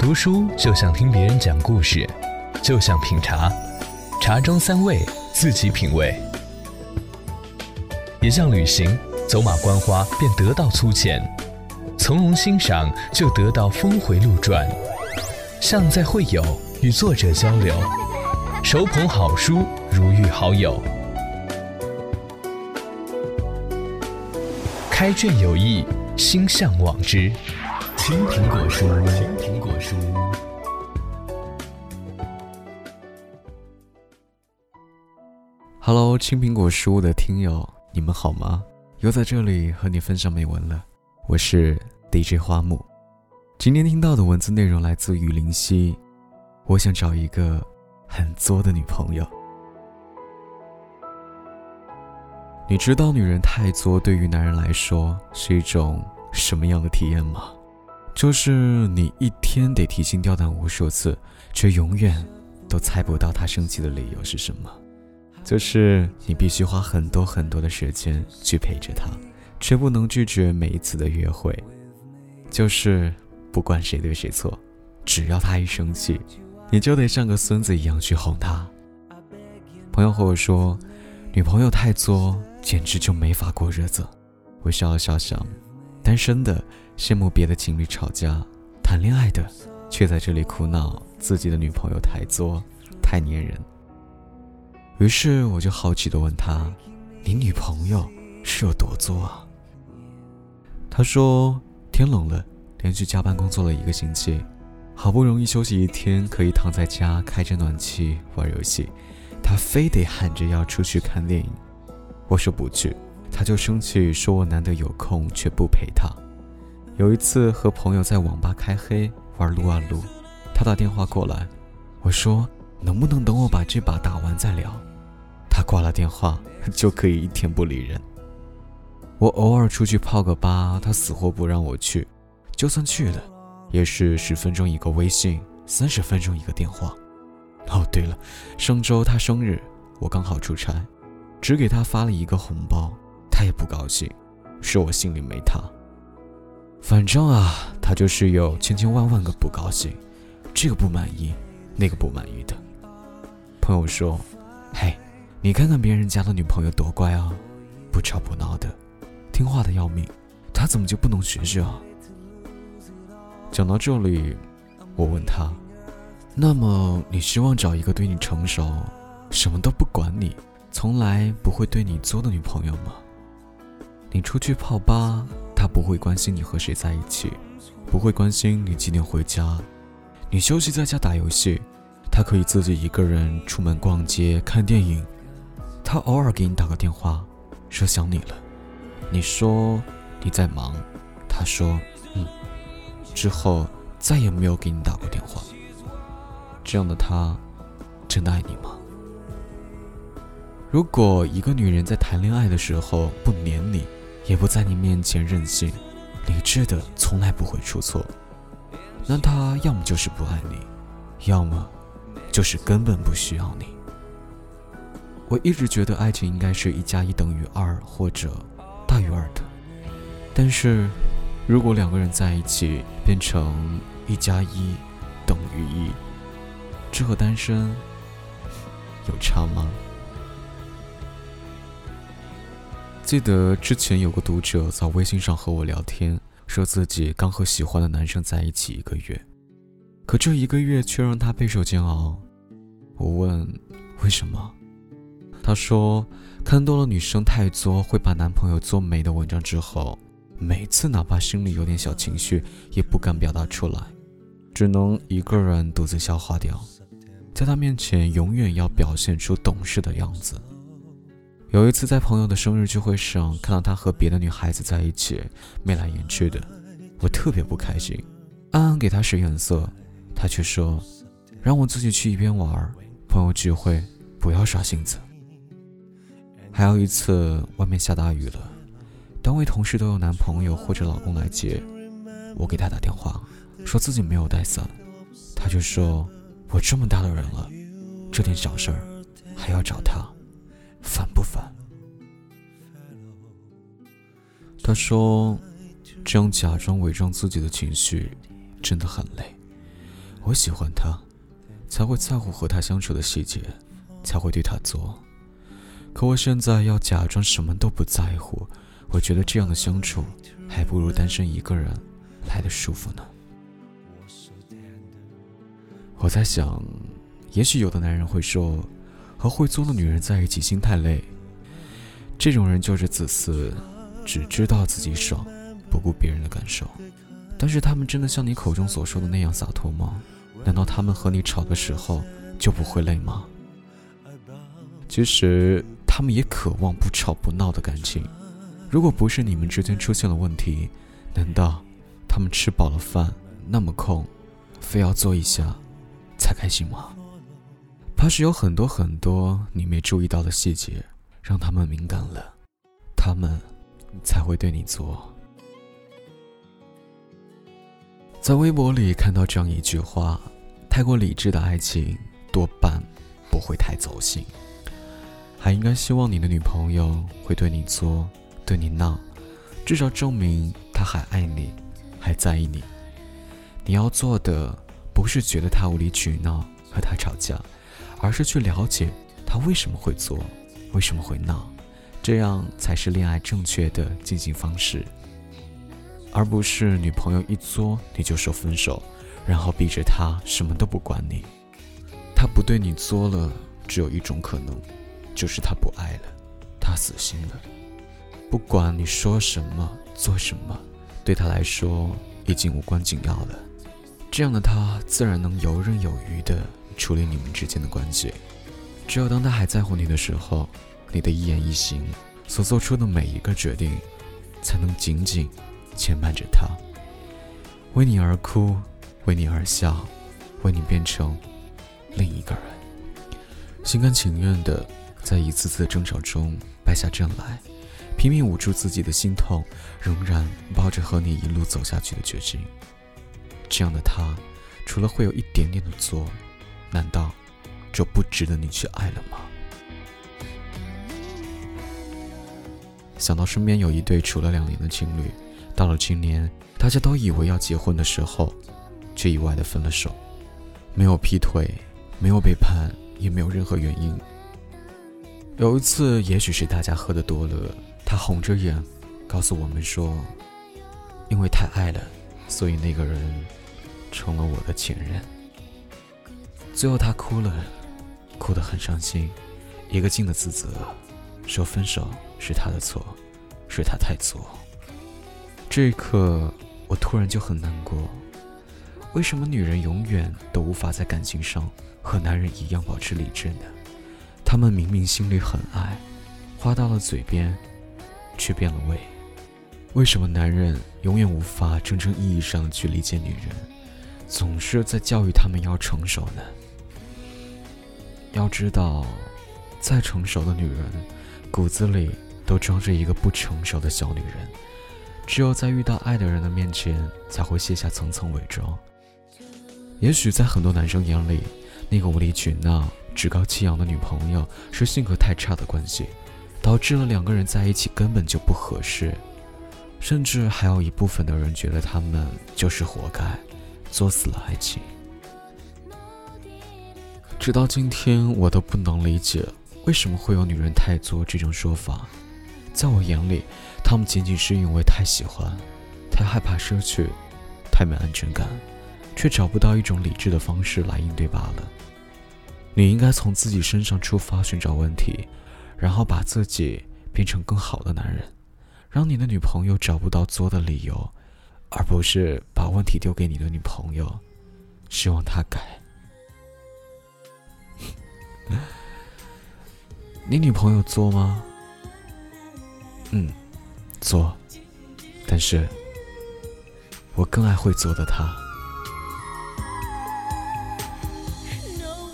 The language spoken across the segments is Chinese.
读书就像听别人讲故事，就像品茶，茶中三味，自己品味；也像旅行，走马观花便得到粗浅，从容欣赏就得到峰回路转；像在会友，与作者交流，手捧好书如遇好友。开卷有益，心向往之。青苹果书，青苹果书。Hello，青苹果书的听友，你们好吗？又在这里和你分享美文了。我是 DJ 花木。今天听到的文字内容来自于林夕。我想找一个很作的女朋友。你知道女人太作对于男人来说是一种什么样的体验吗？就是你一天得提心吊胆无数次，却永远都猜不到他生气的理由是什么。就是你必须花很多很多的时间去陪着他，却不能拒绝每一次的约会。就是不管谁对谁错，只要他一生气，你就得像个孙子一样去哄他。朋友和我说，女朋友太作，简直就没法过日子。我笑了笑想，单身的。羡慕别的情侣吵架，谈恋爱的却在这里苦恼自己的女朋友太作、太粘人。于是我就好奇地问他：“你女朋友是有多作啊？”他说：“天冷了，连续加班工作了一个星期，好不容易休息一天，可以躺在家开着暖气玩游戏，他非得喊着要出去看电影。我说不去，他就生气，说我难得有空却不陪他。”有一次和朋友在网吧开黑玩撸啊撸，他打电话过来，我说能不能等我把这把打完再聊？他挂了电话就可以一天不理人。我偶尔出去泡个吧，他死活不让我去，就算去了，也是十分钟一个微信，三十分钟一个电话。哦对了，上周他生日，我刚好出差，只给他发了一个红包，他也不高兴，说我心里没他。反正啊，他就是有千千万万个不高兴，这个不满意，那个不满意的。朋友说：“嘿，你看看别人家的女朋友多乖啊，不吵不闹的，听话的要命，他怎么就不能学学啊？”讲到这里，我问他：“那么你希望找一个对你成熟、什么都不管你、从来不会对你作的女朋友吗？你出去泡吧。”他不会关心你和谁在一起，不会关心你几点回家。你休息在家打游戏，他可以自己一个人出门逛街看电影。他偶尔给你打个电话，说想你了。你说你在忙，他说嗯，之后再也没有给你打过电话。这样的他，真的爱你吗？如果一个女人在谈恋爱的时候不黏你，也不在你面前任性，理智的从来不会出错。那他要么就是不爱你，要么就是根本不需要你。我一直觉得爱情应该是一加一等于二或者大于二的，但是如果两个人在一起变成一加一等于一，这和单身有差吗？记得之前有个读者在微信上和我聊天，说自己刚和喜欢的男生在一起一个月，可这一个月却让他备受煎熬。我问为什么，他说看多了女生太作，会把男朋友作美的文章之后，每次哪怕心里有点小情绪，也不敢表达出来，只能一个人独自消化掉，在他面前永远要表现出懂事的样子。有一次在朋友的生日聚会上，看到他和别的女孩子在一起，眉来眼去的，我特别不开心，暗暗给他使眼色，他却说，让我自己去一边玩，朋友聚会不要耍性子。还有一次外面下大雨了，单位同事都有男朋友或者老公来接，我给他打电话，说自己没有带伞，他就说，我这么大的人了，这点小事儿还要找他。烦不烦？他说：“这样假装伪装自己的情绪，真的很累。我喜欢他，才会在乎和他相处的细节，才会对他做。可我现在要假装什么都不在乎，我觉得这样的相处，还不如单身一个人来的舒服呢。我在想，也许有的男人会说，和会作的女人在一起心太累。这种人就是自私，只知道自己爽，不顾别人的感受。但是他们真的像你口中所说的那样洒脱吗？难道他们和你吵的时候就不会累吗？其实他们也渴望不吵不闹的感情。如果不是你们之间出现了问题，难道他们吃饱了饭那么空，非要做一下才开心吗？怕是有很多很多你没注意到的细节，让他们敏感了，他们才会对你做。在微博里看到这样一句话：太过理智的爱情多半不会太走心。还应该希望你的女朋友会对你作，对你闹，至少证明她还爱你，还在意你。你要做的不是觉得她无理取闹和她吵架，而是去了解他为什么会作，为什么会闹，这样才是恋爱正确的进行方式。而不是女朋友一作你就说分手，然后逼着她什么都不管你。她不对你作了，只有一种可能，就是她不爱了，她死心了。不管你说什么做什么，对她来说已经无关紧要了。这样的她自然能游刃有余的处理你们之间的关系。只有当他还在乎你的时候，你的一言一行所做出的每一个决定，才能紧紧。牵绊着他，为你而哭，为你而笑，为你变成另一个人，心甘情愿的在一次次争吵中败下阵来，拼命捂住自己的心痛，仍然抱着和你一路走下去的决心。这样的他，除了会有一点点的作，难道就不值得你去爱了吗？想到身边有一对处了两年的情侣。到了今年，大家都以为要结婚的时候，却意外的分了手，没有劈腿，没有背叛，也没有任何原因。有一次，也许是大家喝的多了，他红着眼告诉我们说：“因为太爱了，所以那个人成了我的前任。”最后他哭了，哭得很伤心，一个劲的自责，说分手是他的错，是他太作。这一刻，我突然就很难过。为什么女人永远都无法在感情上和男人一样保持理智呢？他们明明心里很爱，话到了嘴边，却变了味。为什么男人永远无法真正意义上去理解女人，总是在教育他们要成熟呢？要知道，再成熟的女人，骨子里都装着一个不成熟的小女人。只有在遇到爱的人的面前，才会卸下层层伪装。也许在很多男生眼里，那个无理取闹、趾高气扬的女朋友是性格太差的关系，导致了两个人在一起根本就不合适。甚至还有一部分的人觉得他们就是活该，作死了爱情。直到今天，我都不能理解为什么会有“女人太作”这种说法。在我眼里，他们仅仅是因为太喜欢，太害怕失去，太没安全感，却找不到一种理智的方式来应对罢了。你应该从自己身上出发，寻找问题，然后把自己变成更好的男人，让你的女朋友找不到作的理由，而不是把问题丢给你的女朋友，希望她改。你女朋友作吗？嗯，做，但是我更爱会做的她。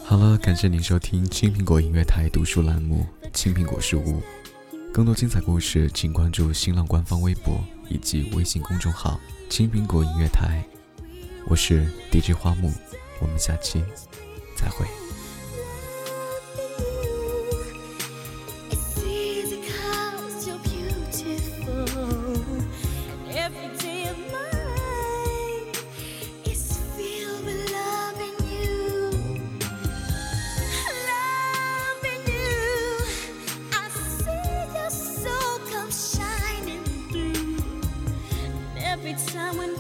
好了，感谢您收听青苹果音乐台读书栏目《青苹果书屋》，更多精彩故事，请关注新浪官方微博以及微信公众号“青苹果音乐台”。我是 DJ 花木，我们下期再会。someone